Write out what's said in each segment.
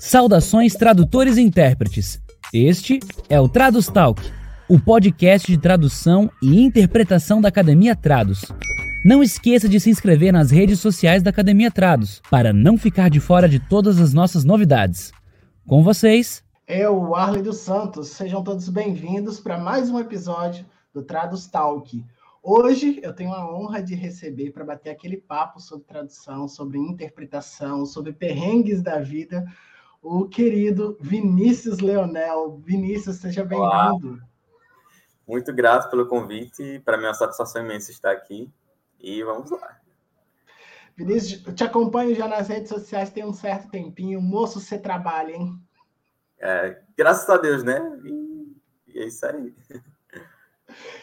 Saudações tradutores e intérpretes. Este é o Tradus Talk, o podcast de tradução e interpretação da Academia Trados. Não esqueça de se inscrever nas redes sociais da Academia Trados para não ficar de fora de todas as nossas novidades. Com vocês, eu, Arley dos Santos. Sejam todos bem-vindos para mais um episódio do Tradus Talk. Hoje eu tenho a honra de receber para bater aquele papo sobre tradução, sobre interpretação, sobre perrengues da vida, o querido Vinícius Leonel. Vinícius, seja bem-vindo. Muito grato pelo convite. Para mim é uma satisfação imensa estar aqui. E vamos lá. Vinícius, eu te acompanho já nas redes sociais tem um certo tempinho. Moço, você trabalha, hein? É, graças a Deus, né? E, e é isso aí.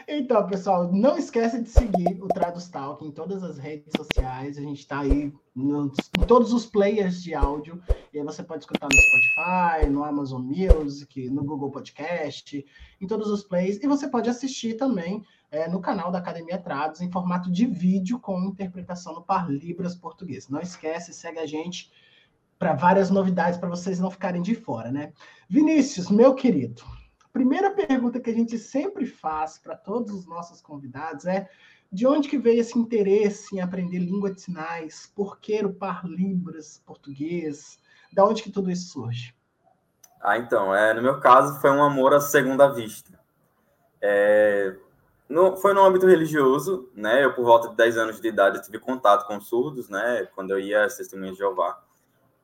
Então, pessoal, não esquece de seguir o Tradus Talk em todas as redes sociais. A gente está aí em todos os players de áudio. E aí você pode escutar no Spotify, no Amazon Music, no Google Podcast, em todos os plays. E você pode assistir também é, no canal da Academia Trados em formato de vídeo com interpretação no Par Libras português. Não esquece, segue a gente para várias novidades para vocês não ficarem de fora, né? Vinícius, meu querido, primeira pergunta que a gente sempre faz para todos os nossos convidados é de onde que veio esse interesse em aprender língua de sinais? Por que o Par Libras português? Da onde que tudo isso surge? Ah, então, é, no meu caso foi um amor à segunda vista. É, no, foi no âmbito religioso, né? Eu, por volta de 10 anos de idade, tive contato com surdos, né? Quando eu ia às Testemunhas de Jeová.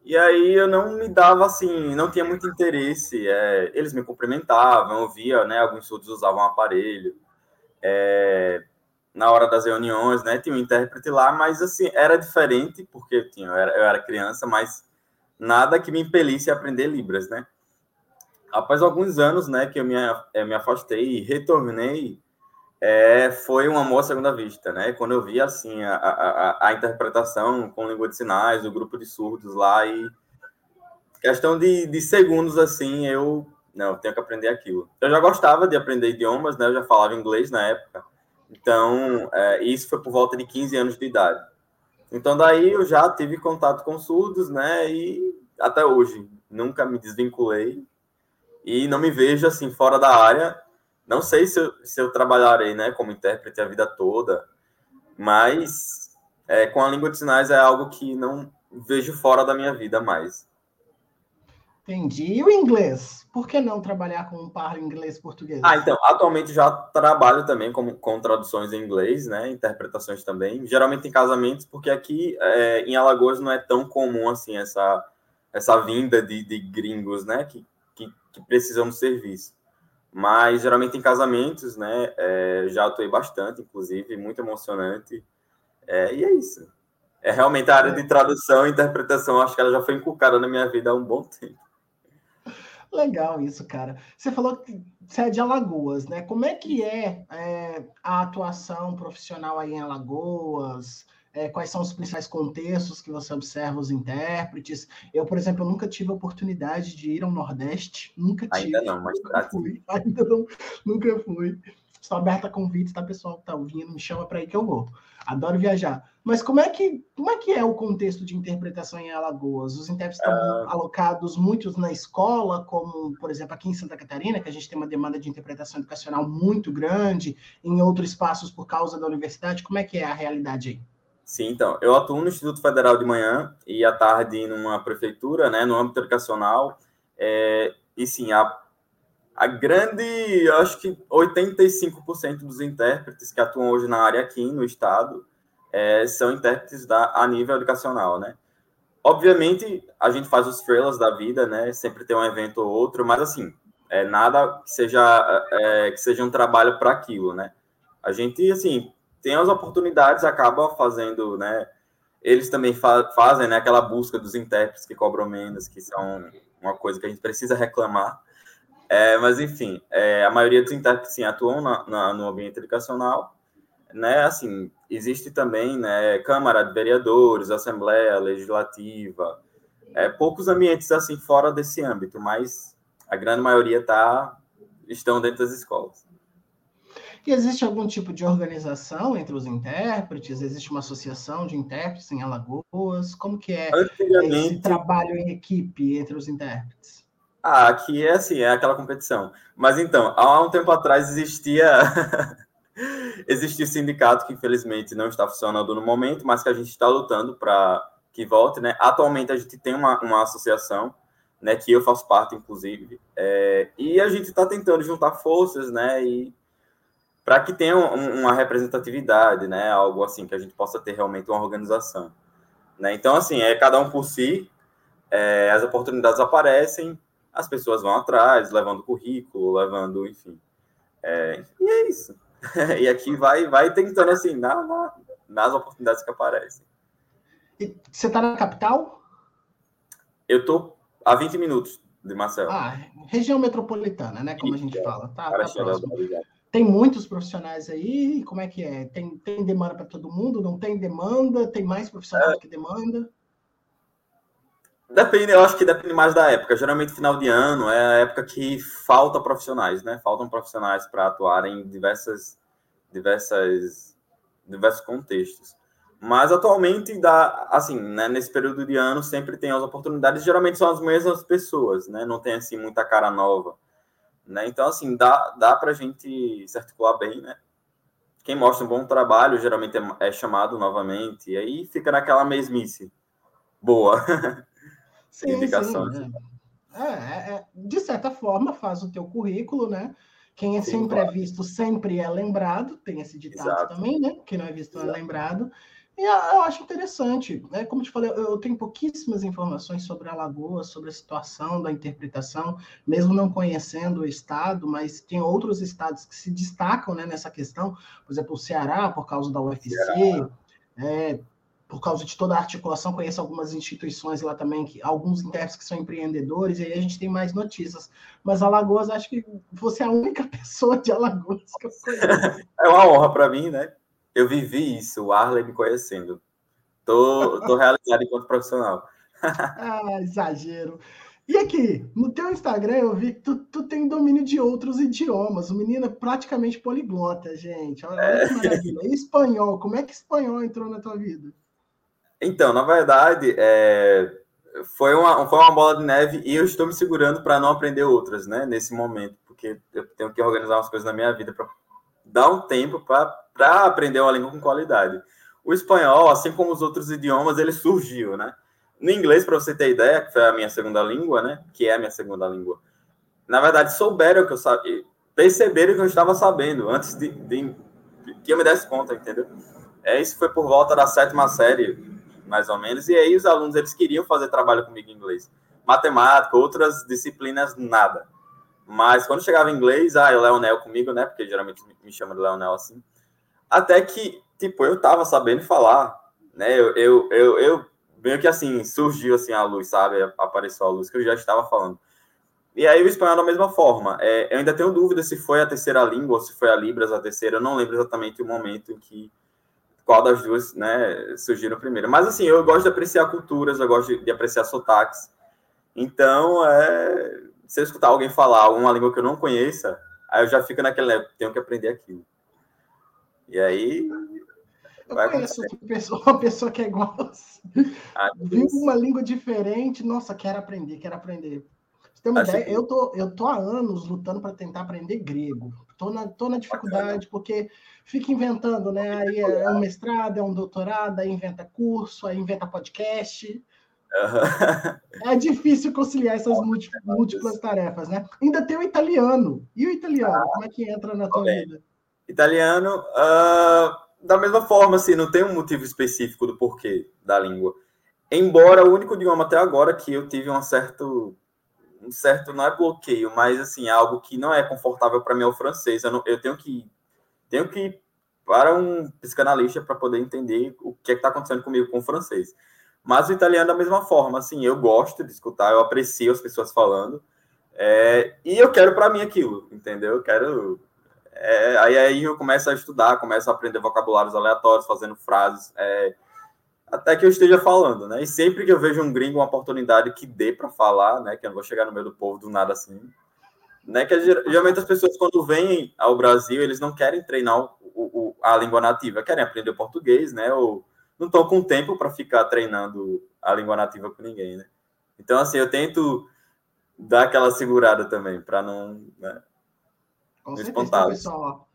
E aí eu não me dava assim, não tinha muito interesse. É, eles me cumprimentavam, eu via, né? Alguns surdos usavam aparelho. É, na hora das reuniões, né? Tinha um intérprete lá, mas assim, era diferente, porque eu, tinha, eu, era, eu era criança, mas nada que me impelisse a aprender Libras, né? Após alguns anos, né, que eu me, eu me afastei e retornei, é, foi um amor à segunda vista, né? Quando eu vi assim a, a, a, interpretação com língua de sinais do grupo de surdos lá e questão de, de segundos assim, eu não eu tenho que aprender aquilo. Eu já gostava de aprender idiomas, né? Eu já falava inglês na época, então é, isso foi por volta de 15 anos de idade. Então daí eu já tive contato com surdos, né? E até hoje nunca me desvinculei e não me vejo assim fora da área não sei se eu, se eu trabalharei né, como intérprete a vida toda, mas é, com a língua de sinais é algo que não vejo fora da minha vida mais. Entendi. E o inglês? Por que não trabalhar com um par inglês-português? Ah, então, atualmente já trabalho também com, com traduções em inglês, né? Interpretações também. Geralmente em casamentos, porque aqui é, em Alagoas não é tão comum assim essa, essa vinda de, de gringos, né? Que, que, que precisam do serviço. Mas geralmente em casamentos, né? É, já atuei bastante, inclusive, muito emocionante. É, e é isso. É realmente a área de tradução e interpretação, acho que ela já foi inculcada na minha vida há um bom tempo. Legal isso, cara. Você falou que você é de Alagoas, né? Como é que é, é a atuação profissional aí em Alagoas? É, quais são os principais contextos que você observa os intérpretes. Eu, por exemplo, nunca tive a oportunidade de ir ao Nordeste, nunca tive. Ainda não, mas nunca fui. Ainda não, nunca fui. Estou aberta a convites, tá, pessoal que tá ouvindo, me chama para ir que eu vou. Adoro viajar. Mas como é que como é que é o contexto de interpretação em Alagoas? Os intérpretes estão uh... alocados muitos na escola, como por exemplo aqui em Santa Catarina, que a gente tem uma demanda de interpretação educacional muito grande, em outros espaços por causa da universidade. Como é que é a realidade aí? Sim, então, eu atuo no Instituto Federal de manhã e à tarde numa prefeitura, né, no âmbito educacional, é, e sim, a, a grande, eu acho que 85% dos intérpretes que atuam hoje na área aqui no estado é, são intérpretes da, a nível educacional, né. Obviamente, a gente faz os freelas da vida, né, sempre tem um evento ou outro, mas assim, é, nada que seja, é, que seja um trabalho para aquilo, né. A gente, assim, tem as oportunidades, acaba fazendo, né? Eles também fa fazem né, aquela busca dos intérpretes que cobram menos, que são uma coisa que a gente precisa reclamar. É, mas, enfim, é, a maioria dos intérpretes sim, atuam na, na, no ambiente educacional. Né, assim, existe também né, Câmara de Vereadores, Assembleia Legislativa, é, poucos ambientes assim fora desse âmbito, mas a grande maioria tá, estão dentro das escolas. E existe algum tipo de organização entre os intérpretes? Existe uma associação de intérpretes em Alagoas? Como que é esse trabalho em equipe entre os intérpretes? Ah, aqui é assim, é aquela competição. Mas então, há um tempo atrás existia existia o sindicato que infelizmente não está funcionando no momento, mas que a gente está lutando para que volte, né? Atualmente a gente tem uma, uma associação, né, que eu faço parte, inclusive, é, e a gente está tentando juntar forças, né, e para que tenha um, uma representatividade, né, algo assim que a gente possa ter realmente uma organização, né? Então assim é cada um por si, é, as oportunidades aparecem, as pessoas vão atrás, levando currículo, levando, enfim, é, e é isso. e aqui vai, vai tentando assim na, na, nas oportunidades que aparecem. E você está na capital? Eu estou a 20 minutos de Marcelo. Ah, região metropolitana, né? Como a gente fala. Tá, tá tem muitos profissionais aí, como é que é? Tem, tem demanda para todo mundo? Não tem demanda? Tem mais profissionais é. que demanda? Depende, eu acho que depende mais da época. Geralmente, final de ano é a época que falta profissionais, né? Faltam profissionais para atuar em diversas, diversas, diversos contextos. Mas atualmente, dá, assim, né, nesse período de ano, sempre tem as oportunidades, geralmente são as mesmas pessoas, né? Não tem, assim, muita cara nova. Né? Então, assim, dá, dá para a gente se articular bem, né? Quem mostra um bom trabalho, geralmente é, é chamado novamente, e aí fica naquela mesmice. Boa. Sim, Indicações. Sim, é. É, é. de certa forma, faz o teu currículo, né? Quem é sim, sempre claro. é visto sempre é lembrado, tem esse ditado Exato. também, né? Quem não é visto Exato. é lembrado. E eu acho interessante, né? Como te falei, eu tenho pouquíssimas informações sobre Alagoas, sobre a situação da interpretação, mesmo não conhecendo o estado, mas tem outros estados que se destacam né, nessa questão, por exemplo, o Ceará, por causa da UFC, é, por causa de toda a articulação, conheço algumas instituições lá também, que alguns intérpretes que são empreendedores, e aí a gente tem mais notícias. Mas Alagoas, acho que você é a única pessoa de Alagoas que eu conheço. É uma honra para mim, né? Eu vivi isso, o Arley me conhecendo. Tô, tô realizado enquanto profissional. ah, exagero. E aqui, no teu Instagram eu vi que tu, tu tem domínio de outros idiomas. O menino é praticamente poliglota, gente. Olha, é. que maravilha. E espanhol, como é que espanhol entrou na tua vida? Então, na verdade, é... foi, uma, foi uma bola de neve e eu estou me segurando para não aprender outras, né, nesse momento, porque eu tenho que organizar umas coisas na minha vida para dar um tempo para aprender uma língua com qualidade. O espanhol, assim como os outros idiomas, ele surgiu, né? No inglês, para você ter ideia, que foi a minha segunda língua, né? Que é a minha segunda língua. Na verdade, souberam que eu sabia, perceberam que eu estava sabendo antes de, de que eu me desse conta, entendeu? É, isso foi por volta da sétima série, mais ou menos, e aí os alunos eles queriam fazer trabalho comigo em inglês. Matemática, outras disciplinas, nada. Mas quando chegava em inglês, ah, o Leonel comigo, né? Porque geralmente me chama de Leonel assim. Até que, tipo, eu tava sabendo falar, né? Eu, eu, eu, eu meio que assim, surgiu assim a luz, sabe? Apareceu a luz que eu já estava falando. E aí o espanhol da mesma forma. É, eu ainda tenho dúvida se foi a terceira língua ou se foi a Libras a terceira. Eu não lembro exatamente o momento em que qual das duas, né, surgiram primeiro. Mas assim, eu gosto de apreciar culturas, eu gosto de, de apreciar sotaques. Então, é, se eu escutar alguém falar uma língua que eu não conheça, aí eu já fico naquele, né, tenho que aprender aquilo. E aí. Eu conheço pessoa, uma pessoa que é igual assim. Ah, Viu uma língua diferente, nossa, quero aprender, quero aprender. Você tem uma ideia? Eu, tô, eu tô há anos lutando para tentar aprender grego. Tô na, tô na dificuldade, porque fica inventando, né? Aí é um mestrado, é um doutorado, aí inventa curso, aí inventa podcast. Uhum. É difícil conciliar essas múltiplas tarefas, né? Ainda tem o italiano. E o italiano, ah, como é que entra na tua okay. vida? Italiano, uh, da mesma forma, assim, não tem um motivo específico do porquê da língua. Embora o único idioma até agora que eu tive um certo, um certo não é bloqueio, mas assim algo que não é confortável para mim é o francês. Eu, não, eu tenho que, tenho que ir para um psicanalista para poder entender o que é está acontecendo comigo com o francês. Mas o italiano da mesma forma, assim, eu gosto de escutar, eu aprecio as pessoas falando, é, e eu quero para mim aquilo, entendeu? Eu quero. É, aí, aí eu começo a estudar, começo a aprender vocabulários aleatórios, fazendo frases, é, até que eu esteja falando, né? E sempre que eu vejo um gringo, uma oportunidade que dê para falar, né? Que eu não vou chegar no meio do povo do nada assim, né? Que geralmente as pessoas, quando vêm ao Brasil, eles não querem treinar o, o, a língua nativa, querem aprender o português, né? Ou não estão com tempo para ficar treinando a língua nativa com ninguém, né? Então, assim, eu tento dar aquela segurada também, para não. Né, com certeza, pessoal.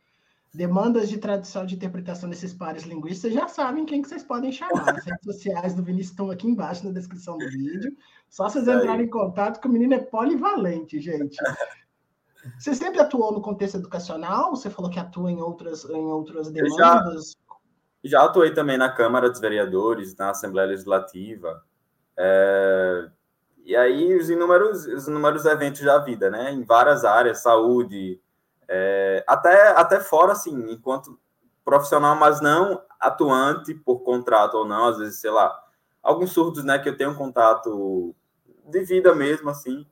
Demandas de tradução de interpretação desses pares linguísticos, já sabem quem que vocês podem chamar. As redes sociais do Vinícius estão aqui embaixo na descrição do vídeo. Só vocês entrarem em contato, que o menino é polivalente, gente. Você sempre atuou no contexto educacional? Você falou que atua em outras, em outras demandas? Já, já atuei também na Câmara dos Vereadores, na Assembleia Legislativa. É, e aí os inúmeros, os inúmeros eventos da vida, né? Em várias áreas, saúde, é, até, até fora, assim, enquanto profissional, mas não atuante por contrato ou não, às vezes, sei lá, alguns surdos, né, que eu tenho um contato de vida mesmo, assim,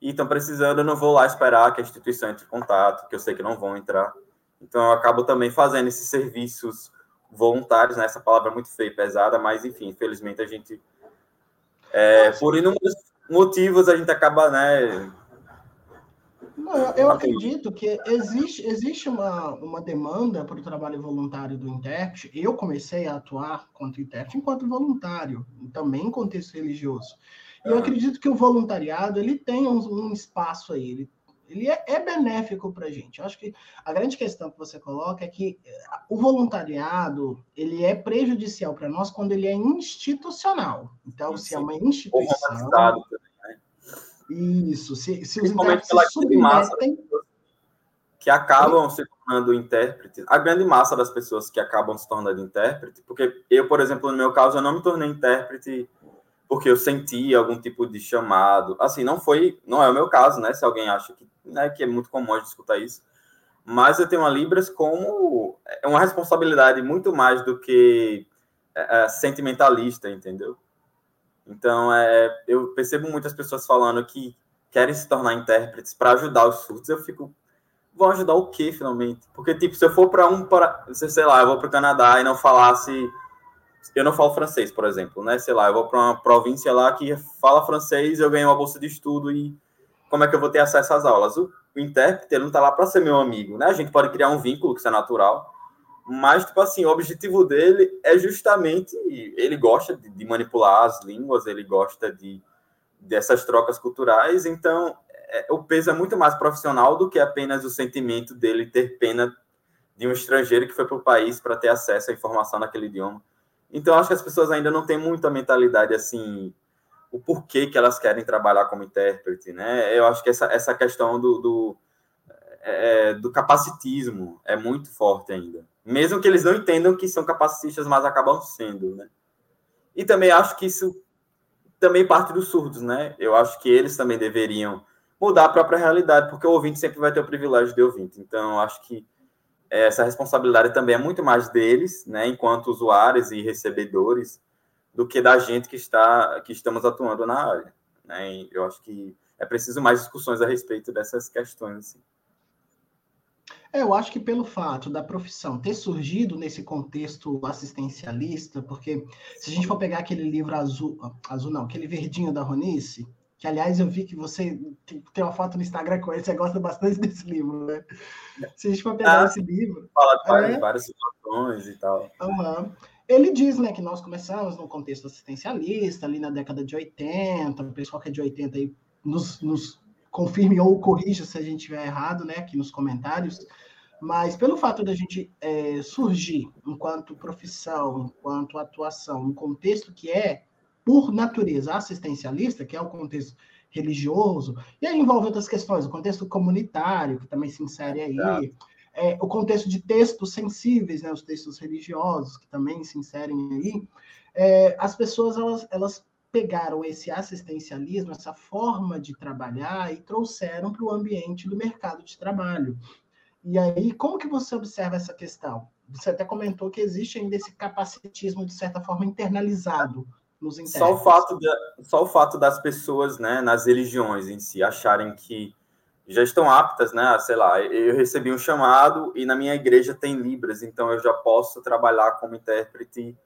e estão precisando, eu não vou lá esperar que a instituição entre em contato, que eu sei que não vão entrar. Então, eu acabo também fazendo esses serviços voluntários, né, essa palavra é muito feia, pesada, mas, enfim, infelizmente a gente, é, por inúmeros motivos, a gente acaba, né, não, eu acredito que existe, existe uma, uma demanda para o trabalho voluntário do intérprete. Eu comecei a atuar contra o intérprete enquanto voluntário, também em contexto religioso. E eu acredito que o voluntariado ele tem um, um espaço aí, ele, ele é, é benéfico para a gente. Eu acho que a grande questão que você coloca é que eh, o voluntariado ele é prejudicial para nós quando ele é institucional. Então, Sim. se é uma instituição isso, se, se os intérpretes se submetem... que acabam se tornando intérpretes, a grande massa das pessoas que acabam se tornando intérprete, porque eu, por exemplo, no meu caso, eu não me tornei intérprete porque eu senti algum tipo de chamado. Assim, não foi, não é o meu caso, né? Se alguém acha que, né, que é muito comum a gente escutar isso. Mas eu tenho a Libras como é uma responsabilidade muito mais do que é, é sentimentalista, entendeu? Então, é, eu percebo muitas pessoas falando que querem se tornar intérpretes para ajudar os surdos. Eu fico, vão ajudar o quê, finalmente? Porque, tipo, se eu for para um, para, sei lá, eu vou para o Canadá e não falasse. Eu não falo francês, por exemplo, né? Sei lá, eu vou para uma província lá que fala francês, eu ganho uma bolsa de estudo e como é que eu vou ter acesso às aulas? O, o intérprete, ele não está lá para ser meu amigo, né? A gente pode criar um vínculo, que isso é natural, mas, tipo assim, o objetivo dele é justamente. Ele gosta de, de manipular as línguas, ele gosta de dessas trocas culturais, então é, o peso é muito mais profissional do que apenas o sentimento dele ter pena de um estrangeiro que foi para o país para ter acesso à informação naquele idioma. Então, acho que as pessoas ainda não têm muita mentalidade assim, o porquê que elas querem trabalhar como intérprete, né? Eu acho que essa, essa questão do, do, é, do capacitismo é muito forte ainda mesmo que eles não entendam que são capacitistas, mas acabam sendo, né? E também acho que isso também parte dos surdos, né? Eu acho que eles também deveriam mudar a própria realidade, porque o ouvinte sempre vai ter o privilégio de ouvinte. Então, acho que essa responsabilidade também é muito mais deles, né, enquanto usuários e recebedores, do que da gente que está que estamos atuando na área. Né? Eu acho que é preciso mais discussões a respeito dessas questões. Assim. Eu acho que pelo fato da profissão ter surgido nesse contexto assistencialista, porque se a gente for pegar aquele livro azul, azul não, aquele verdinho da Ronice, que aliás eu vi que você tem uma foto no Instagram com ele, você gosta bastante desse livro, né? Se a gente for pegar ah, esse livro. Fala de várias, é... várias situações e tal. Uhum. Ele diz né, que nós começamos no contexto assistencialista, ali na década de 80, o pessoal que é de 80 aí nos, nos confirme ou corrija se a gente estiver errado, né, aqui nos comentários. Mas pelo fato da gente é, surgir enquanto profissão, enquanto atuação, um contexto que é, por natureza, assistencialista, que é o contexto religioso, e aí envolve outras questões, o contexto comunitário, que também se insere aí, é, o contexto de textos sensíveis, né, os textos religiosos, que também se inserem aí, é, as pessoas elas, elas pegaram esse assistencialismo, essa forma de trabalhar e trouxeram para o ambiente do mercado de trabalho. E aí, como que você observa essa questão? Você até comentou que existe ainda esse capacitismo, de certa forma, internalizado nos só o fato de, Só o fato das pessoas, né, nas religiões em si, acharem que já estão aptas, né, sei lá, eu recebi um chamado e na minha igreja tem Libras, então eu já posso trabalhar como intérprete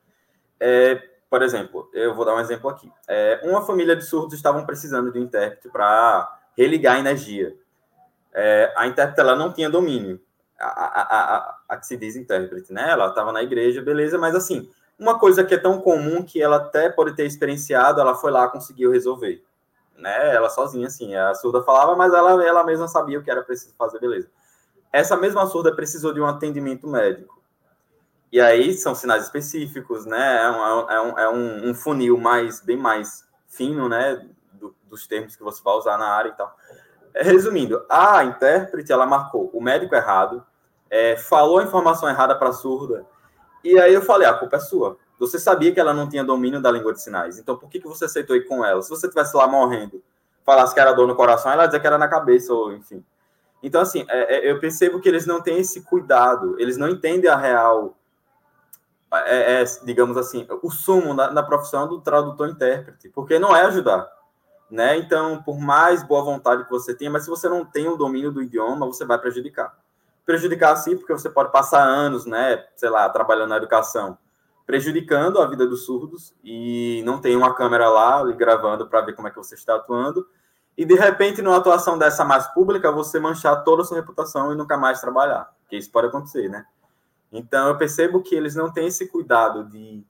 é, por exemplo, eu vou dar um exemplo aqui. É, uma família de surdos estavam precisando de um intérprete para religar a energia. É, a intérprete ela não tinha domínio, a, a, a, a que se diz intérprete, né? Ela estava na igreja, beleza, mas assim, uma coisa que é tão comum que ela até pode ter experienciado, ela foi lá conseguiu resolver, né? Ela sozinha, assim, a surda falava, mas ela, ela mesma sabia o que era preciso fazer, beleza. Essa mesma surda precisou de um atendimento médico. E aí são sinais específicos, né? É um, é um, é um, um funil mais, bem mais fino, né? Do, dos termos que você vai usar na área e tal. Resumindo, a intérprete, ela marcou o médico errado, é, falou a informação errada para a surda, e aí eu falei, a culpa é sua. Você sabia que ela não tinha domínio da língua de sinais, então por que, que você aceitou ir com ela? Se você tivesse lá morrendo, falasse que era dor no coração, ela ia dizer que era na cabeça, ou enfim. Então, assim, é, é, eu percebo que eles não têm esse cuidado, eles não entendem a real, é, é digamos assim, o sumo da, da profissão do tradutor-intérprete, porque não é ajudar né? Então, por mais boa vontade que você tenha, mas se você não tem o domínio do idioma, você vai prejudicar. Prejudicar sim, porque você pode passar anos, né, sei lá, trabalhando na educação, prejudicando a vida dos surdos e não tem uma câmera lá lhe gravando para ver como é que você está atuando. E de repente, numa atuação dessa mais pública, você manchar toda a sua reputação e nunca mais trabalhar, que isso pode acontecer, né? Então, eu percebo que eles não têm esse cuidado de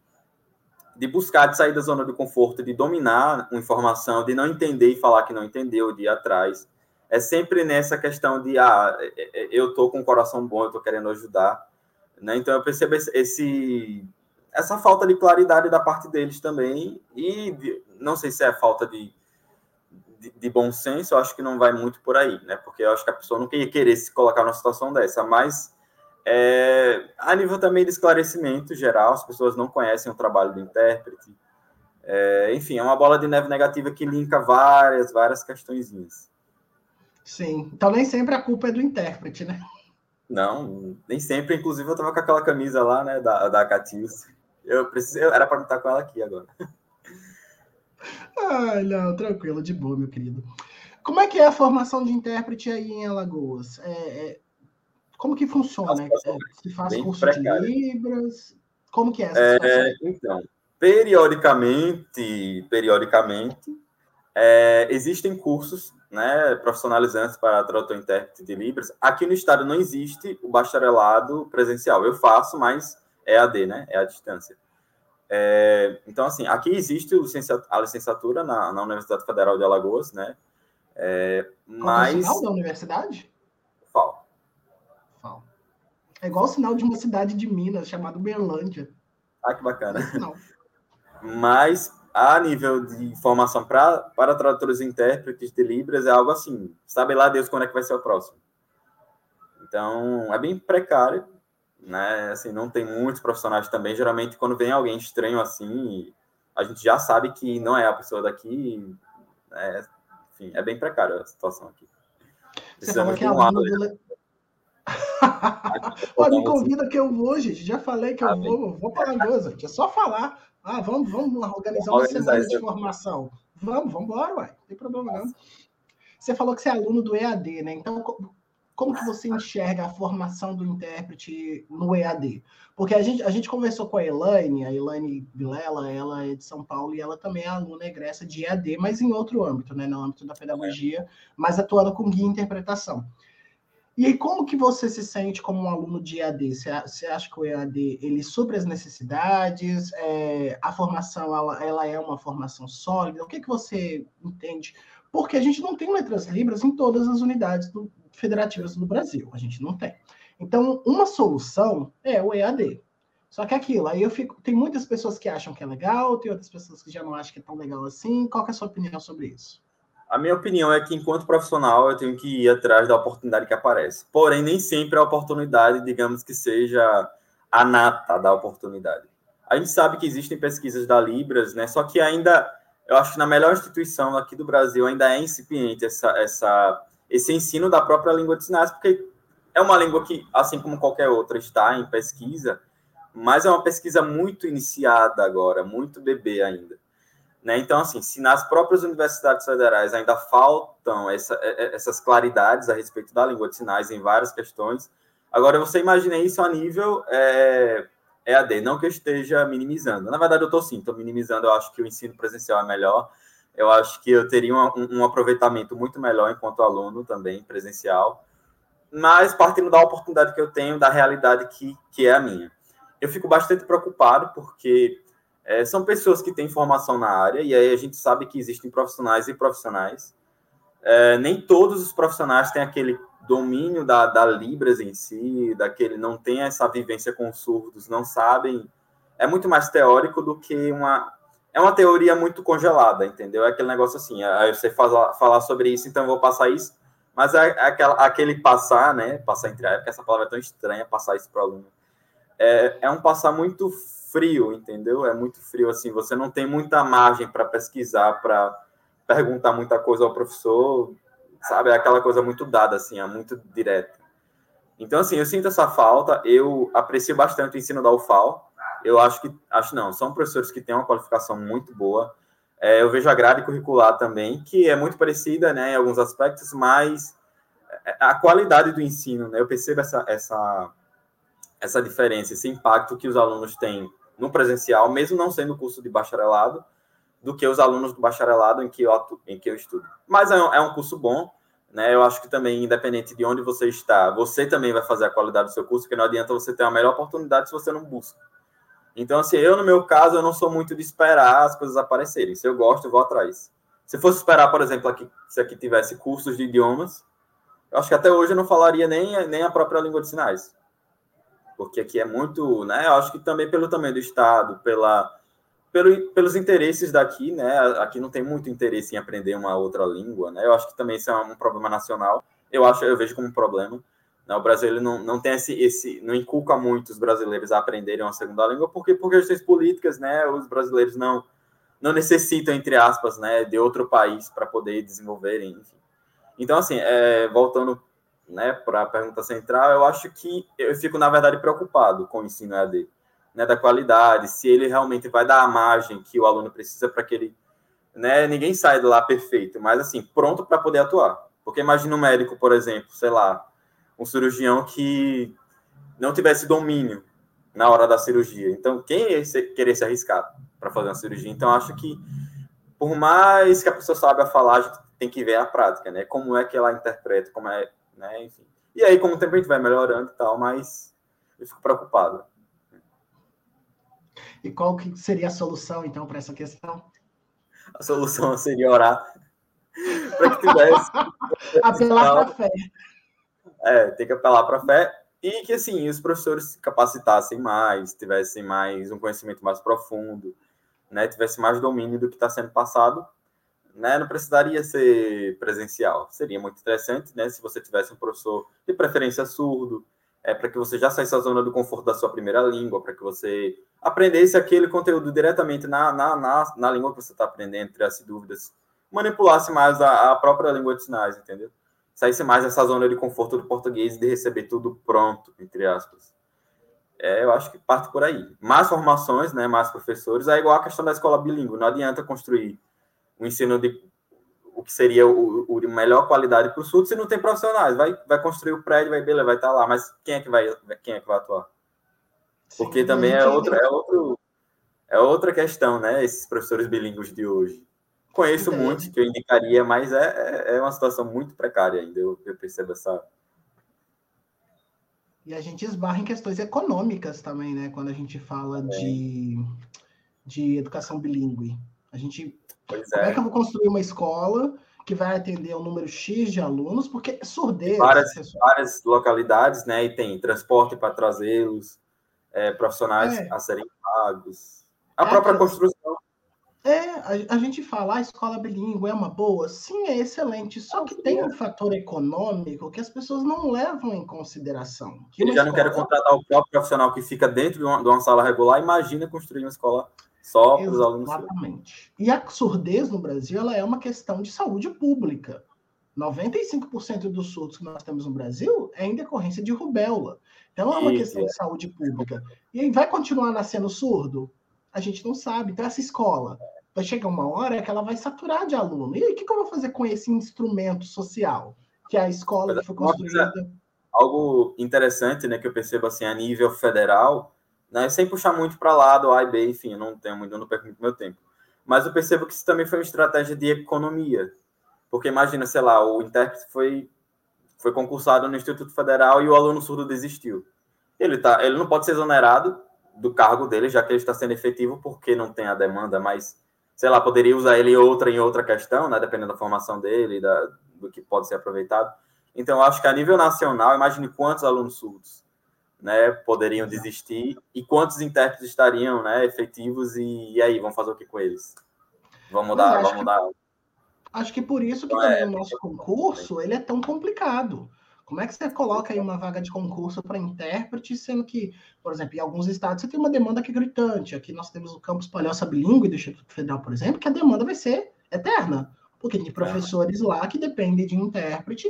de buscar de sair da zona do conforto, de dominar uma informação, de não entender e falar que não entendeu, de ir atrás. É sempre nessa questão de, ah, é, é, eu tô com um coração bom, eu tô querendo ajudar. Né? Então, eu percebo esse, essa falta de claridade da parte deles também, e de, não sei se é falta de, de, de, bom senso, eu acho que não vai muito por aí, né? Porque eu acho que a pessoa não ia querer se colocar numa situação dessa, mas é, a nível também de esclarecimento geral, as pessoas não conhecem o trabalho do intérprete. É, enfim, é uma bola de neve negativa que linka várias, várias questõezinhas. Sim, então nem sempre a culpa é do intérprete, né? Não, nem sempre. Inclusive, eu tava com aquela camisa lá, né, da, da Catius. Eu precisei, era para estar com ela aqui agora. Ai, não, tranquilo, de boa, meu querido. Como é que é a formação de intérprete aí em Alagoas? É, é, como que funciona? É, se faz curso de Libras? Como que é essa é, Então, periodicamente, periodicamente, é, existem cursos né, profissionalizantes para tradutor intérprete de Libras. Aqui no estado não existe o bacharelado presencial. Eu faço, mas é AD, né? É a distância. É, então, assim, aqui existe a licenciatura na, na Universidade Federal de Alagoas, né? É, mas... Qual é o da universidade? É igual o sinal de uma cidade de Minas, chamada Berlândia. Ah, que bacana. Não. Mas, a nível de formação pra, para tradutores e intérpretes de Libras, é algo assim. Sabe lá Deus quando é que vai ser o próximo. Então, é bem precário, né? Assim, não tem muitos profissionais também. Geralmente, quando vem alguém estranho assim, a gente já sabe que não é a pessoa daqui. Né? Enfim, é bem precário a situação aqui. Você falou que é aluno do, Pode me convida que eu vou, gente. Já falei que eu vou, vou para Alagoas, É só falar. Ah, vamos, vamos organizar uma semana de formação. Vamos, vamos embora, uai. Não tem problema não. Você falou que você é aluno do EAD, né? Então, como que você enxerga a formação do intérprete no EAD? Porque a gente, a gente conversou com a Elaine, a Elaine Vilela, ela é de São Paulo e ela também é aluna egressa de EAD, mas em outro âmbito, né? No âmbito da pedagogia, mas atuando com guia e interpretação. E aí, como que você se sente como um aluno de EAD? Você acha que o EAD ele supre as necessidades? É, a formação ela, ela é uma formação sólida? O que, que você entende? Porque a gente não tem letras libras em todas as unidades do, federativas do Brasil. A gente não tem. Então, uma solução é o EAD. Só que aquilo, aí eu fico. Tem muitas pessoas que acham que é legal, tem outras pessoas que já não acham que é tão legal assim. Qual é a sua opinião sobre isso? A minha opinião é que, enquanto profissional, eu tenho que ir atrás da oportunidade que aparece. Porém, nem sempre a oportunidade, digamos que seja a nata da oportunidade. A gente sabe que existem pesquisas da Libras, né? Só que ainda, eu acho que na melhor instituição aqui do Brasil ainda é incipiente essa, essa, esse ensino da própria língua de sinais, porque é uma língua que, assim como qualquer outra, está em pesquisa, mas é uma pesquisa muito iniciada agora, muito bebê ainda. Né? Então, assim, se nas próprias universidades federais ainda faltam essa, é, é, essas claridades a respeito da língua de sinais em várias questões, agora você imagina isso a nível é, EAD, não que eu esteja minimizando. Na verdade, eu estou sim, estou minimizando, eu acho que o ensino presencial é melhor, eu acho que eu teria um, um aproveitamento muito melhor enquanto aluno também, presencial, mas partindo da oportunidade que eu tenho, da realidade que, que é a minha. Eu fico bastante preocupado porque é, são pessoas que têm formação na área, e aí a gente sabe que existem profissionais e profissionais. É, nem todos os profissionais têm aquele domínio da, da Libras em si, daquele não tem essa vivência com surdos, não sabem. É muito mais teórico do que uma. É uma teoria muito congelada, entendeu? É aquele negócio assim, aí você fala, falar sobre isso, então eu vou passar isso, mas é, é aquela, aquele passar, né? Passar entre a época, essa palavra é tão estranha, passar isso para o aluno. É, é um passar muito frio, entendeu? É muito frio, assim, você não tem muita margem para pesquisar, para perguntar muita coisa ao professor, sabe? É aquela coisa muito dada, assim, é muito direta. Então, assim, eu sinto essa falta, eu aprecio bastante o ensino da UFAL, eu acho que, acho não, são professores que têm uma qualificação muito boa, é, eu vejo a grade curricular também, que é muito parecida, né, em alguns aspectos, mas a qualidade do ensino, né, eu percebo essa, essa, essa diferença, esse impacto que os alunos têm no presencial, mesmo não sendo curso de bacharelado, do que os alunos do bacharelado em que eu, em que eu estudo. Mas é um, é curso bom, né? Eu acho que também, independente de onde você está, você também vai fazer a qualidade do seu curso, porque não adianta você ter a melhor oportunidade se você não busca. Então, assim, eu, no meu caso, eu não sou muito de esperar as coisas aparecerem. Se eu gosto, eu vou atrás. Se fosse esperar, por exemplo, aqui, se aqui tivesse cursos de idiomas, eu acho que até hoje eu não falaria nem, nem a própria língua de sinais porque aqui é muito, né? Eu acho que também pelo tamanho do estado, pela, pelo, pelos interesses daqui, né? Aqui não tem muito interesse em aprender uma outra língua, né? Eu acho que também isso é um problema nacional. Eu acho, eu vejo como um problema. Né? O Brasil ele não, não tem esse, esse, não inculca muito os brasileiros a aprenderem uma segunda língua, porque por questões políticas, né? Os brasileiros não não necessitam, entre aspas, né, de outro país para poder desenvolverem, enfim. Então, assim, é, voltando né, para a pergunta central, eu acho que eu fico, na verdade, preocupado com o ensino EAD, né, da qualidade, se ele realmente vai dar a margem que o aluno precisa para que ele. Né, ninguém sai de lá perfeito, mas assim, pronto para poder atuar. Porque imagina um médico, por exemplo, sei lá, um cirurgião que não tivesse domínio na hora da cirurgia. Então, quem ia querer se arriscar para fazer uma cirurgia? Então, acho que, por mais que a pessoa saiba falar, a gente tem que ver a prática, né? Como é que ela interpreta, como é né? Enfim. E aí, com o tempo, a gente vai melhorando e tal, mas eu fico preocupado. E qual que seria a solução, então, para essa questão? A solução seria orar para que tivesse. apelar para a fé. É, tem que apelar para a fé e que, assim, os professores se capacitassem mais, tivessem mais um conhecimento mais profundo, né? Tivesse mais domínio do que está sendo passado né, não precisaria ser presencial. Seria muito interessante, né, se você tivesse um professor de preferência surdo, é para que você já saísse da zona do conforto da sua primeira língua, para que você aprendesse aquele conteúdo diretamente na, na, na, na língua que você está aprendendo, tirasse dúvidas, manipulasse mais a, a, própria língua de sinais, entendeu? Saísse mais dessa zona de conforto do português de receber tudo pronto, entre aspas. É, eu acho que parte por aí. Mais formações, né, mais professores, é igual a questão da escola bilíngue. Não adianta construir o ensino de o que seria o, o melhor qualidade para o sul, se não tem profissionais, vai, vai construir o prédio, vai beleza, vai estar tá lá, mas quem é que vai, quem é que vai atuar? Porque Sim, também é outra, é outro, é outra questão, né? Esses professores bilíngues de hoje. Conheço muitos que eu indicaria, mas é, é, é uma situação muito precária ainda. Eu, eu percebo essa. E a gente esbarra em questões econômicas também, né? Quando a gente fala é. de, de educação bilíngue. A gente Pois Como é. é que eu vou construir uma escola que vai atender um número X de alunos? Porque surdez. Várias, várias localidades, né? E tem transporte para trazê-los, é, profissionais é. a serem pagos. A é, própria construção. É, a, a, gente fala, a escola bilíngue é uma boa? Sim, é excelente. Só que tem um fator econômico que as pessoas não levam em consideração. Que já escola... não querem contratar o próprio profissional que fica dentro de uma, de uma sala regular. Imagina construir uma escola só para os alunos. Exatamente. E a surdez no Brasil ela é uma questão de saúde pública. 95% dos surdos que nós temos no Brasil é em decorrência de rubéola. Então é uma Isso, questão é. de saúde pública. E aí vai continuar nascendo surdo? A gente não sabe. Então essa escola vai chegar uma hora que ela vai saturar de aluno. E aí o que, eu vou fazer com esse instrumento social que é a escola que foi construída? Algo interessante, né, que eu percebo assim a nível federal, né, sem puxar muito para lá do A e B, enfim, eu não tenho muito, não perco muito meu tempo. mas eu percebo que isso também foi uma estratégia de economia. Porque imagina, sei lá, o intérprete foi, foi concursado no Instituto Federal e o aluno surdo desistiu. Ele, tá, ele não pode ser exonerado do cargo dele, já que ele está sendo efetivo porque não tem a demanda, mas, sei lá, poderia usar ele outra em outra questão, né, dependendo da formação dele, da, do que pode ser aproveitado. Então, eu acho que a nível nacional, imagine quantos alunos surdos né, poderiam desistir e quantos intérpretes estariam né, efetivos e, e aí, vamos fazer o que com eles? Vamos mudar, vamos mudar. Acho que por isso que então, também é, o nosso concurso ele é tão complicado. Como é que você coloca aí uma vaga de concurso para intérprete, sendo que, por exemplo, em alguns estados você tem uma demanda que é gritante. Aqui nós temos o campus Palhoça Bilingue do Instituto Federal, por exemplo, que a demanda vai ser eterna, porque tem professores lá que dependem de intérprete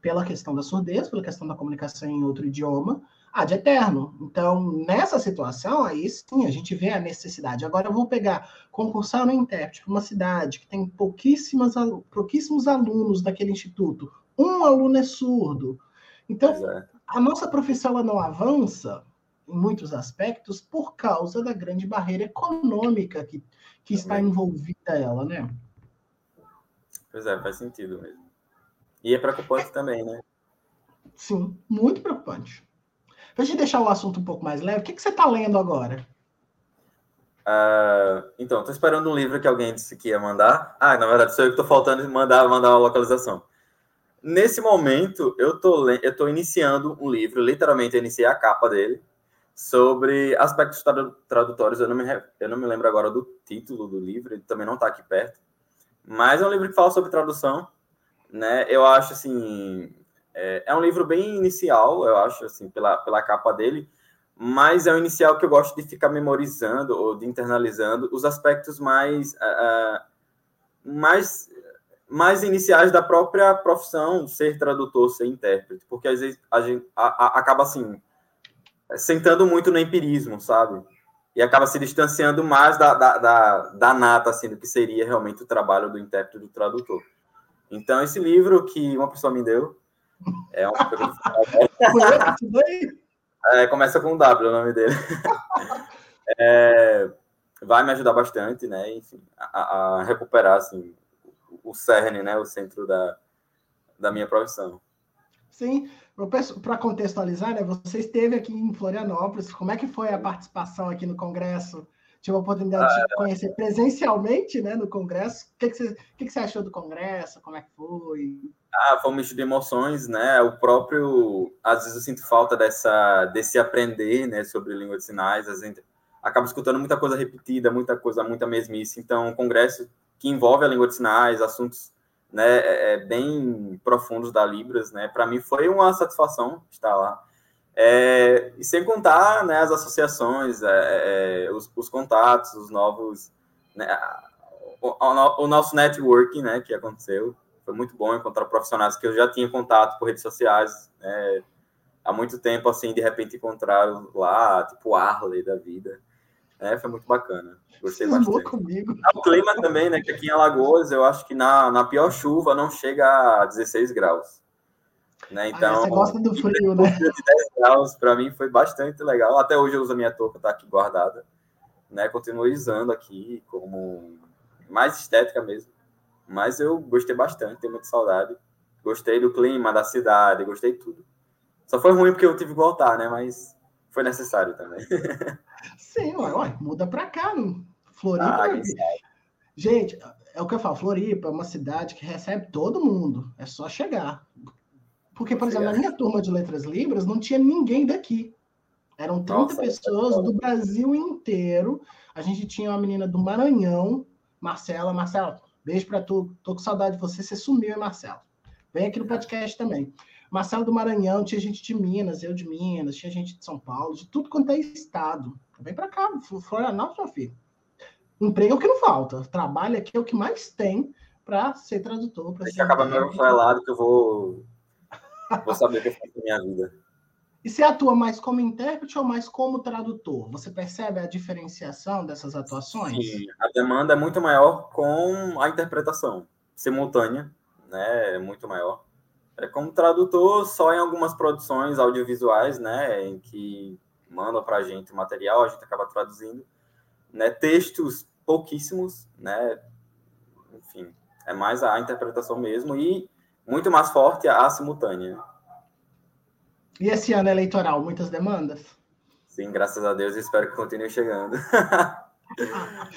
pela questão da surdez, pela questão da comunicação em outro idioma, ad eterno. Então, nessa situação, aí sim a gente vê a necessidade. Agora, eu vou pegar, concursar no intérprete para uma cidade que tem pouquíssimas, pouquíssimos alunos daquele instituto, um aluno é surdo. Então, é. a nossa profissão ela não avança em muitos aspectos por causa da grande barreira econômica que, que está envolvida ela, né? Pois é, faz sentido mesmo. E é preocupante também, né? Sim, muito preocupante. Para a gente deixar o assunto um pouco mais leve, o que, que você está lendo agora? Uh, então, estou esperando um livro que alguém disse que ia mandar. Ah, na verdade, sou eu que estou faltando mandar, mandar uma localização. Nesse momento, eu tô, tô iniciando um livro, literalmente iniciei a capa dele, sobre aspectos tradutórios. Eu não, me, eu não me lembro agora do título do livro, ele também não está aqui perto. Mas é um livro que fala sobre tradução né? Eu acho assim, é, é, um livro bem inicial, eu acho assim, pela, pela capa dele, mas é um inicial que eu gosto de ficar memorizando ou de internalizando os aspectos mais uh, mais mais iniciais da própria profissão, ser tradutor, ser intérprete, porque às vezes a gente a, a, acaba assim sentando muito no empirismo, sabe? E acaba se distanciando mais da, da, da, da nata, assim, do que seria realmente o trabalho do intérprete do tradutor. Então, esse livro que uma pessoa me deu é um. é, começa com um W o nome dele. É, vai me ajudar bastante, né? Enfim, a, a, recuperar assim, o cerne, né? O centro da, da minha profissão. Sim, para contextualizar, né? Você esteve aqui em Florianópolis. Como é que foi a participação aqui no Congresso? tive a oportunidade de conhecer presencialmente né, no Congresso. O que, que, você, o que, que você achou do Congresso? Como é que foi? Ah, foi um misto de emoções, né? O próprio. Às vezes eu sinto falta dessa, desse aprender né, sobre língua de sinais. A gente acaba escutando muita coisa repetida, muita coisa, muita mesmice. Então, um congresso que envolve a língua de sinais, assuntos né, é, é bem profundos da Libras, né? Para mim foi uma satisfação estar lá. É, e sem contar né, as associações, é, é, os, os, contatos, os novos. Né, o, o, o, nosso networking né, que aconteceu. Foi muito bom encontrar profissionais que eu já tinha contato por redes sociais né, há muito tempo, assim, de repente encontrar lá, tipo Arley da vida. É, foi muito bacana. Gostei bastante. Comigo. O clima também, né? Que aqui em Alagoas, eu acho que na, na pior chuva não chega a 16 graus. Né? Então, ah, você gosta do frio, né? De 10 graus, para mim foi bastante legal. Até hoje eu uso a minha touca, tá aqui guardada. Né? Continuo usando aqui como mais estética mesmo. Mas eu gostei bastante, tenho muita saudade. Gostei do clima, da cidade, gostei de tudo. Só foi ruim porque eu tive que voltar, né? Mas foi necessário também. Sim, ué, ué muda para cá, não? Floripa. Ah, Gente, é o que eu falo, Floripa é uma cidade que recebe todo mundo. É só chegar. Porque, por exemplo, na minha turma de letras libras não tinha ninguém daqui. Eram 30 Nossa, pessoas do Brasil inteiro. A gente tinha uma menina do Maranhão, Marcela. Marcela, beijo para tu. Tô com saudade de você. Você sumiu, hein, Marcela? Vem aqui no podcast também. Marcela do Maranhão, tinha gente de Minas, eu de Minas, tinha gente de São Paulo, de tudo quanto é estado. Vem para cá, Florianópolis, meu filho. Emprego é o que não falta. Trabalho aqui é o que mais tem para ser tradutor. Deixa eu acabar meu falado que eu vou Vou saber o que eu faço na minha vida. E você atua mais como intérprete ou mais como tradutor? Você percebe a diferenciação dessas atuações? Sim, a demanda é muito maior com a interpretação simultânea, né? É muito maior. É como tradutor só em algumas produções audiovisuais, né? Em que mandam para a gente o material, a gente acaba traduzindo. Né? Textos pouquíssimos, né? Enfim, é mais a interpretação mesmo e muito mais forte a simultânea. E esse ano eleitoral, muitas demandas? Sim, graças a Deus, espero que continue chegando.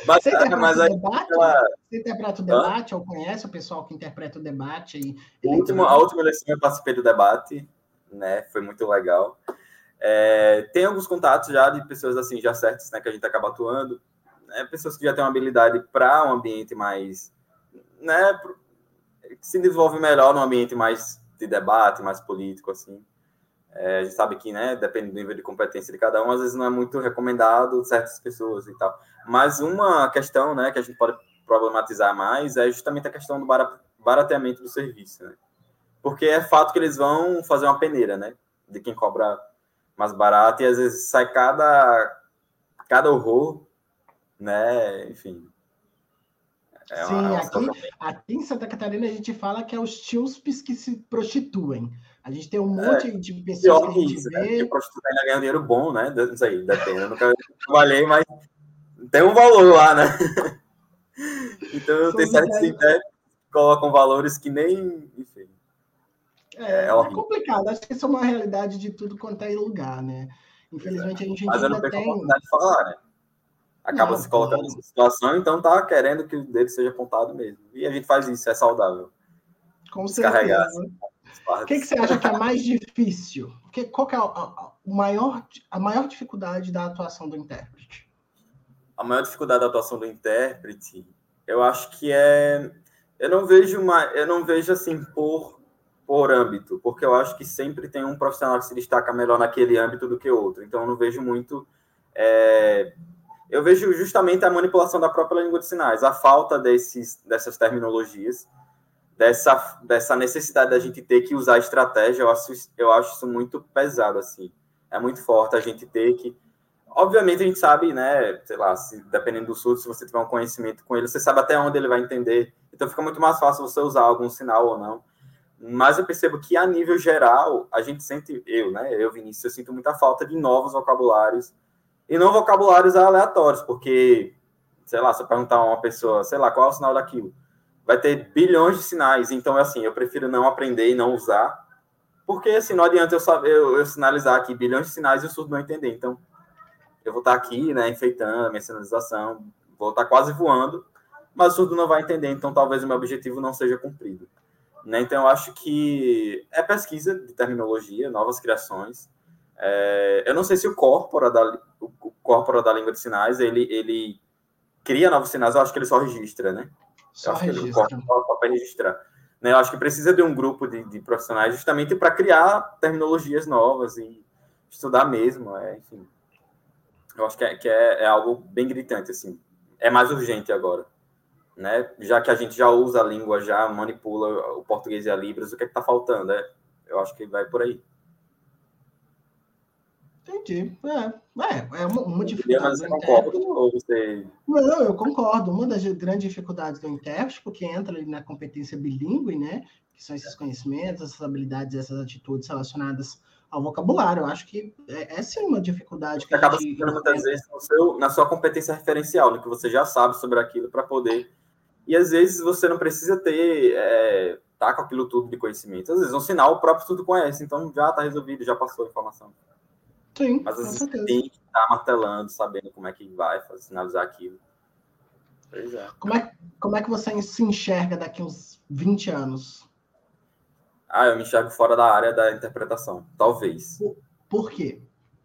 mas, você interpreta mas aí, debate? Ela... Você interpreta o debate ou conhece o pessoal que interpreta o debate? E último, a última eleição eu participei do debate, né? Foi muito legal. É, tem alguns contatos já de pessoas assim, já certas, né? Que a gente acaba atuando. Né, pessoas que já têm uma habilidade para um ambiente mais. Né, que se desenvolve melhor num ambiente mais de debate, mais político, assim. É, a gente sabe que, né, depende do nível de competência de cada um, às vezes não é muito recomendado certas pessoas e tal. Mas uma questão, né, que a gente pode problematizar mais é justamente a questão do barateamento do serviço, né? Porque é fato que eles vão fazer uma peneira, né, de quem cobra mais barato e às vezes sai cada cada horror, né, enfim. É Sim, uma, aqui, aqui em Santa Catarina a gente fala que é os tios que se prostituem. A gente tem um é, monte é, de pessoas que a gente isso, né? vê. Né? Prostituir ainda ganha dinheiro bom, né? Não sei, depende. Eu nunca trabalhei, mas tem um valor lá, né? então tenho certos intérpretes que colocam valores que nem. Enfim. É, é, é complicado. Acho que isso é uma realidade de tudo quanto é lugar, né? Infelizmente a gente Mas ainda eu não tem. A oportunidade de falar, né? Acaba não, se colocando nessa situação, então tá querendo que o dedo seja apontado mesmo. E a gente faz isso, é saudável. Com certeza. O que, que você acha que é mais difícil? Que, qual que é a, a, maior, a maior dificuldade da atuação do intérprete? A maior dificuldade da atuação do intérprete, eu acho que é. Eu não vejo uma, eu não vejo assim por por âmbito, porque eu acho que sempre tem um profissional que se destaca melhor naquele âmbito do que outro. Então eu não vejo muito. É... Eu vejo justamente a manipulação da própria língua de sinais, a falta desses, dessas terminologias dessa, dessa necessidade da gente ter que usar estratégia, eu acho, eu acho isso muito pesado, assim. É muito forte a gente ter que. Obviamente, a gente sabe, né? Sei lá, se, dependendo do surdo, se você tiver um conhecimento com ele, você sabe até onde ele vai entender. Então, fica muito mais fácil você usar algum sinal ou não. Mas eu percebo que, a nível geral, a gente sente, eu, né? Eu, Vinícius, eu sinto muita falta de novos vocabulários. E não vocabulários aleatórios, porque, sei lá, se eu perguntar a uma pessoa, sei lá, qual é o sinal daquilo? Vai ter bilhões de sinais. Então, assim, eu prefiro não aprender e não usar, porque assim, não adianta eu, saber, eu, eu sinalizar aqui bilhões de sinais e o surdo não entender. Então, eu vou estar aqui, né, enfeitando a minha sinalização, vou estar quase voando, mas o surdo não vai entender, então talvez o meu objetivo não seja cumprido. Né? Então, eu acho que é pesquisa de terminologia, novas criações. É, eu não sei se o corpora da, o corpora da língua de sinais, ele, ele cria novos sinais, eu acho que ele só registra, né? Só registra. Só para registrar. Né? Eu acho que precisa de um grupo de, de profissionais justamente para criar terminologias novas e estudar mesmo. É, enfim, eu acho que, é, que é, é, algo bem gritante. assim. É mais urgente agora. Né? Já que a gente já usa a língua, já manipula o português e a Libras, o que é está faltando? É, eu acho que vai por aí. Entendi. É, é, é uma, uma dificuldade. Você concorda ou você... Não, eu concordo. Uma das grandes dificuldades do intérprete, porque entra ali na competência bilíngue, né? Que são esses conhecimentos, essas habilidades, essas atitudes relacionadas ao vocabulário. Eu acho que é, é sim uma dificuldade. Você acaba gente... muitas vezes seu, na sua competência referencial, no que você já sabe sobre aquilo para poder. E às vezes você não precisa ter. É, tá com aquilo tudo de conhecimento. Às vezes um sinal o próprio tudo conhece, então já está resolvido, já passou a informação. Sim, Mas às vezes tem que estar martelando, sabendo como é que vai fazer, sinalizar aquilo. Pois é. Como é, como é que você se enxerga daqui uns 20 anos? Ah, eu me enxergo fora da área da interpretação, talvez. Por, por quê?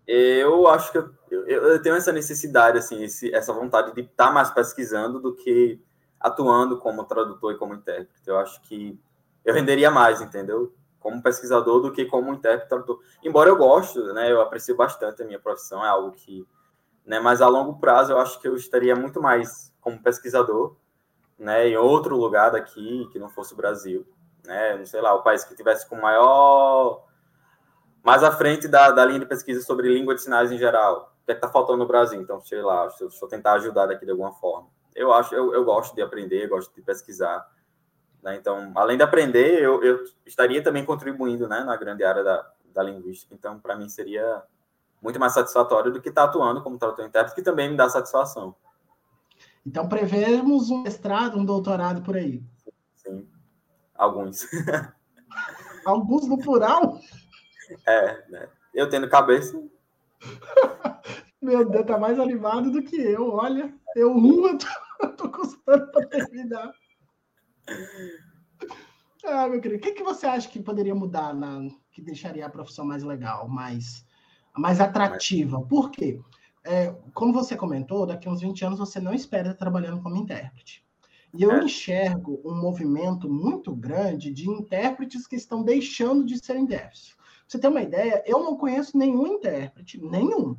Eu acho que eu, eu, eu, tenho essa necessidade, assim, esse, essa vontade de estar mais pesquisando do que atuando como tradutor e como intérprete. Eu acho que eu renderia mais, entendeu? Como pesquisador do que como intérprete. Embora eu goste, né, eu aprecio bastante a minha profissão, é algo que, né, mas a longo prazo eu acho que eu estaria muito mais como pesquisador, né, em outro lugar daqui que não fosse o Brasil, né, não sei lá, o país que tivesse com maior mais à frente da, da linha de pesquisa sobre língua de sinais em geral. O que é está faltando no Brasil? Então, sei lá, deixa eu tentar ajudar daqui de alguma forma. Eu acho, eu, eu gosto de aprender, gosto de pesquisar. Né? Então, além de aprender, eu, eu, estaria também contribuindo né, na grande área da, da linguística. Então, para mim, seria muito mais satisfatório do que estar tá atuando como tradutor intérprete, que também me dá satisfação. Então, prevemos um mestrado, um doutorado por aí. Sim, alguns. alguns no plural? É, né? Eu tendo cabeça. Meu Deus, tá mais animado do que eu. Olha, eu uma, tô, tô custando para terminar. Ah, meu querido, o que, que você acha que poderia mudar, na, que deixaria a profissão mais legal, mais, mais atrativa? Por quê? É, como você comentou, daqui a uns 20 anos você não espera estar trabalhando como intérprete. E eu é. enxergo um movimento muito grande de intérpretes que estão deixando de ser intérpretes. Pra você ter uma ideia, eu não conheço nenhum intérprete, nenhum,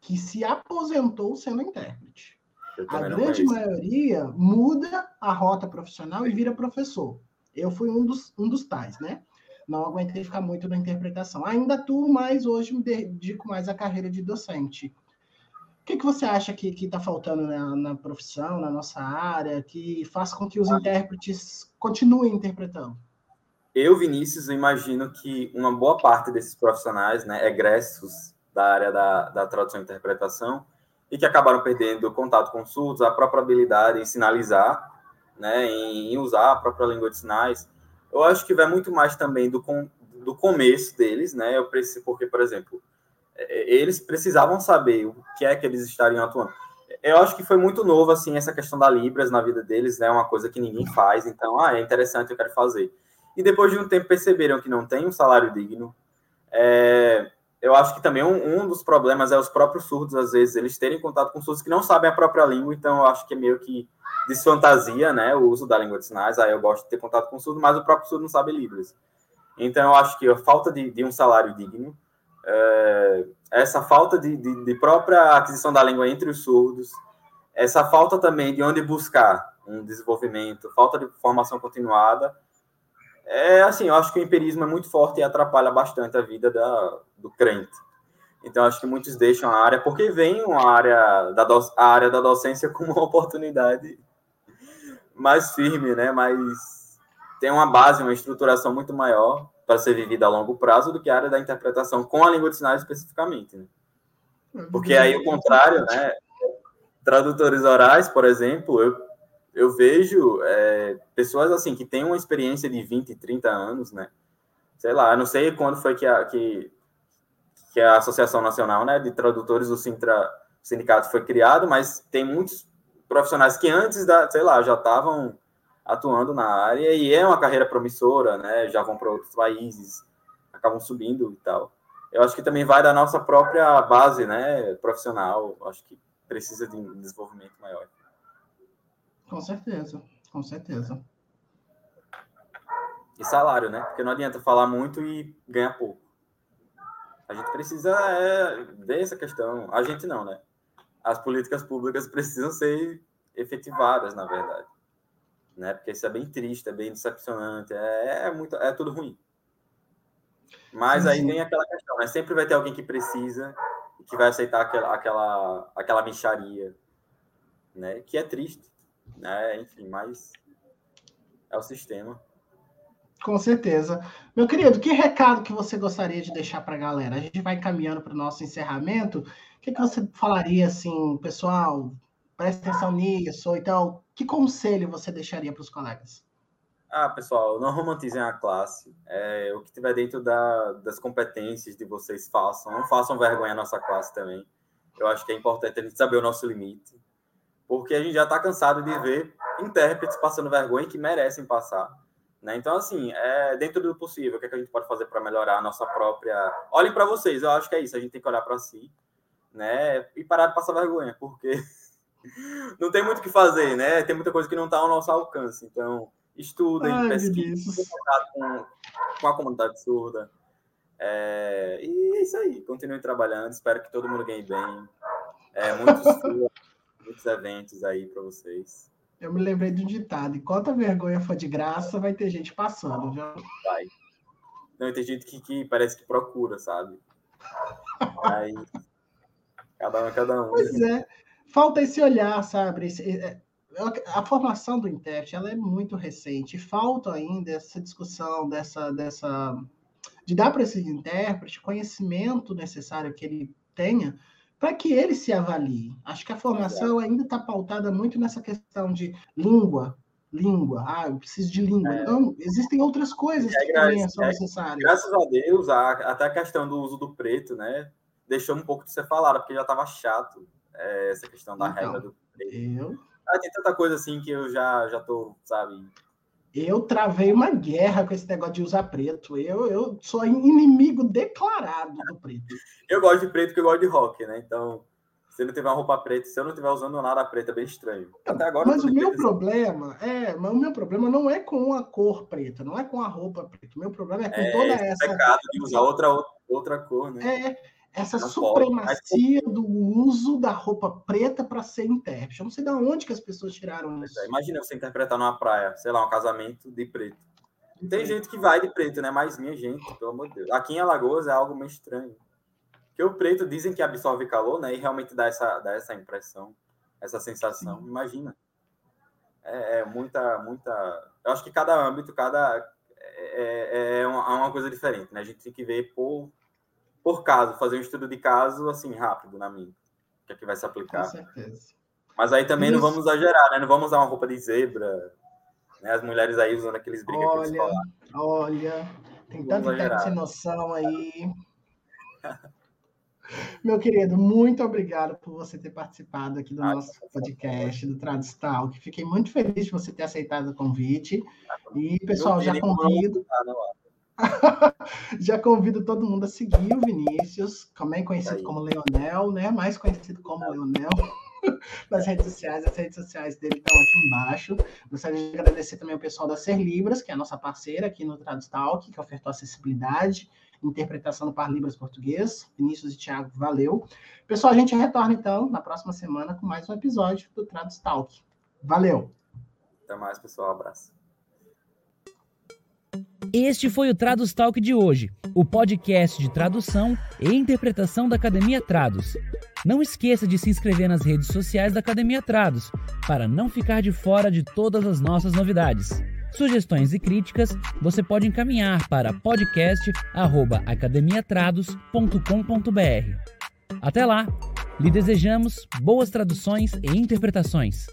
que se aposentou sendo intérprete. A grande maioria muda a rota profissional e vira professor. Eu fui um dos, um dos tais, né? Não aguentei ficar muito na interpretação. Ainda atuo mais hoje, me dedico mais à carreira de docente. O que, que você acha que está faltando na, na, profissão, na nossa área, que faz com que os ah. intérpretes continuem interpretando? Eu, Vinícius, imagino que uma boa parte desses profissionais, né, egressos da área da, da tradução e interpretação, e que acabaram perdendo contato com surdos, a própria habilidade em sinalizar, né, em, usar a própria língua de sinais. Eu acho que vai muito mais também do, com, do começo deles, né? Eu preciso, porque, por exemplo, é, eles precisavam saber o que é que eles estariam atuando. Eu acho que foi muito novo, assim, essa questão da Libras na vida deles, né? Uma coisa que ninguém faz, então, ah, é interessante, eu quero fazer. E depois de um tempo perceberam que não tem um salário digno. É, eu acho que também um, um, dos problemas é os próprios surdos, às vezes, eles terem contato com surdos que não sabem a própria língua, então eu acho que é meio que desfantasia, né, o uso da língua de sinais. Aí eu gosto de ter contato com surdo, mas o próprio surdo não sabe Libras. Então eu acho que a falta de, de um salário digno, é, essa falta de, de, de, própria aquisição da língua entre os surdos, essa falta também de onde buscar um desenvolvimento, falta de formação continuada, é assim, eu acho que o empirismo é muito forte e atrapalha bastante a vida da, do crente. Então, acho que muitos deixam a área, porque vem a área da, a área da docência como uma oportunidade mais firme, né? Mas tem uma base, uma estruturação muito maior para ser vivida a longo prazo do que a área da interpretação com a língua de sinais especificamente. Né? Porque aí o contrário, né? Tradutores orais, por exemplo, eu, eu vejo é, pessoas assim que têm uma experiência de 20, 30 anos, né? Sei lá, não sei quando foi que a, que, que a Associação Nacional né, de Tradutores, o Sintra, sindicato foi criado, mas tem muitos profissionais que antes da, sei lá, já estavam atuando na área e é uma carreira promissora, né? Já vão para outros países, acabam subindo e tal. Eu acho que também vai da nossa própria base, né, profissional. Acho que precisa de um desenvolvimento maior. Com certeza, com certeza. E salário, né? Porque não adianta falar muito e ganhar pouco. A gente precisa é, ver essa questão. A gente não, né? as políticas públicas precisam ser efetivadas, na verdade. Né? Porque isso é bem triste, é bem decepcionante, é, é muito, é tudo ruim. Mas aí vem aquela questão, né? Sempre vai ter alguém que precisa e que vai aceitar aquela, aquela, aquela micharia, né? Que é triste, né? Enfim, mas é o sistema. Com certeza. Meu querido, que recado que você gostaria de deixar para a galera? A gente vai caminhando para o nosso encerramento que, que você falaria assim, pessoal, presta atenção nisso, ou então, que conselho você deixaria para os colegas? Ah, pessoal, não romantizem a classe. É, o que tiver dentro da, das competências de vocês façam. Não façam vergonha à nossa classe também. Eu acho que é importante a gente saber o nosso limite. Porque a gente já está cansado de ver intérpretes passando vergonha que merecem passar. Né? Então, assim, é, dentro do possível, o que, é que a gente pode fazer para melhorar a nossa própria. Olhem para vocês, eu acho que é isso. A gente tem que olhar para si né? E parar de passar vergonha, porque não tem muito o que fazer, né? Tem muita coisa que não está ao nosso alcance. Então, estudem, pesquisem, com, com a comunidade surda. É, e é isso aí, continuem trabalhando. Espero que todo mundo ganhe bem. É, muitos, muitos eventos aí para vocês. Eu me lembrei de um ditado: enquanto a vergonha for de graça, vai ter gente passando, viu? Vai. Não, tem gente que, que parece que procura, sabe? Aí, Cada um, cada um. Pois é. Falta esse olhar, sabe? Esse, é, a formação do intérprete ela é muito recente. Falta ainda essa discussão dessa, dessa de dar para esse intérprete conhecimento necessário que ele tenha para que ele se avalie. Acho que a formação ainda está pautada muito nessa questão de língua, língua. Ah, eu preciso de língua. É. Não, existem outras coisas é, que também são é, necessárias. Graças a Deus, a, até a questão do uso do preto, né? Deixou um pouco de ser falado, porque já estava chato é, essa questão da então, regra do preto. Eu... Ah, tem tanta coisa assim que eu já, já tô, sabe, eu travei uma guerra com esse negócio de usar preto. Eu, eu sou inimigo declarado do preto. Eu gosto de preto porque eu gosto de rock, né? Então, se não tiver uma roupa preta, se eu não estiver usando nada preta, é bem estranho. Até agora. Mas o meu problema é, mas o meu problema não é com a cor preta, não é com a roupa preta. O meu problema é com é, toda essa. pecado de usar outra, outra cor, né? É, essa não supremacia pode, mas... do uso da roupa preta para ser intérprete. Eu não sei de onde que as pessoas tiraram isso. É, imagina você interpretar numa praia, sei lá, um casamento de preto. Tem gente que vai de preto, né? Mas minha gente, pelo amor de Deus. Aqui em Alagoas é algo meio estranho. Porque o preto dizem que absorve calor, né? E realmente dá essa, dá essa impressão, essa sensação. Sim. Imagina. É, é, muita, muita. Eu acho que cada âmbito, cada. É, é, é uma, é uma coisa diferente, né? A gente tem que ver por por caso, fazer um estudo de caso assim rápido na minha, que é que vai se aplicar. Com certeza. Mas aí também Isso. não vamos exagerar, né? Não vamos usar uma roupa de zebra, né? As mulheres aí usando aqueles brincos. Olha, olha, tem tanta gente sem noção aí. Meu querido, muito obrigado por você ter participado aqui do ah, nosso podcast do Tradus Talk. Fiquei muito feliz de você ter aceitado o convite. E, pessoal, já convido. Já convido todo mundo a seguir o Vinícius, também conhecido como Leonel, né? Mais conhecido como Leonel nas redes sociais. As redes sociais dele estão aqui embaixo. Gostaria de agradecer também o pessoal da Ser Libras, que é a nossa parceira aqui no Tradustalk, que ofertou acessibilidade, interpretação do Par Libras português. Vinícius e Thiago, valeu. Pessoal, a gente retorna então na próxima semana com mais um episódio do Tradustalk. Valeu! Até mais, pessoal. Um abraço. Este foi o Tradus Talk de hoje, o podcast de tradução e interpretação da Academia Trados. Não esqueça de se inscrever nas redes sociais da Academia Trados, para não ficar de fora de todas as nossas novidades. Sugestões e críticas você pode encaminhar para podcast@academiatrados.com.br. Até lá, lhe desejamos boas traduções e interpretações.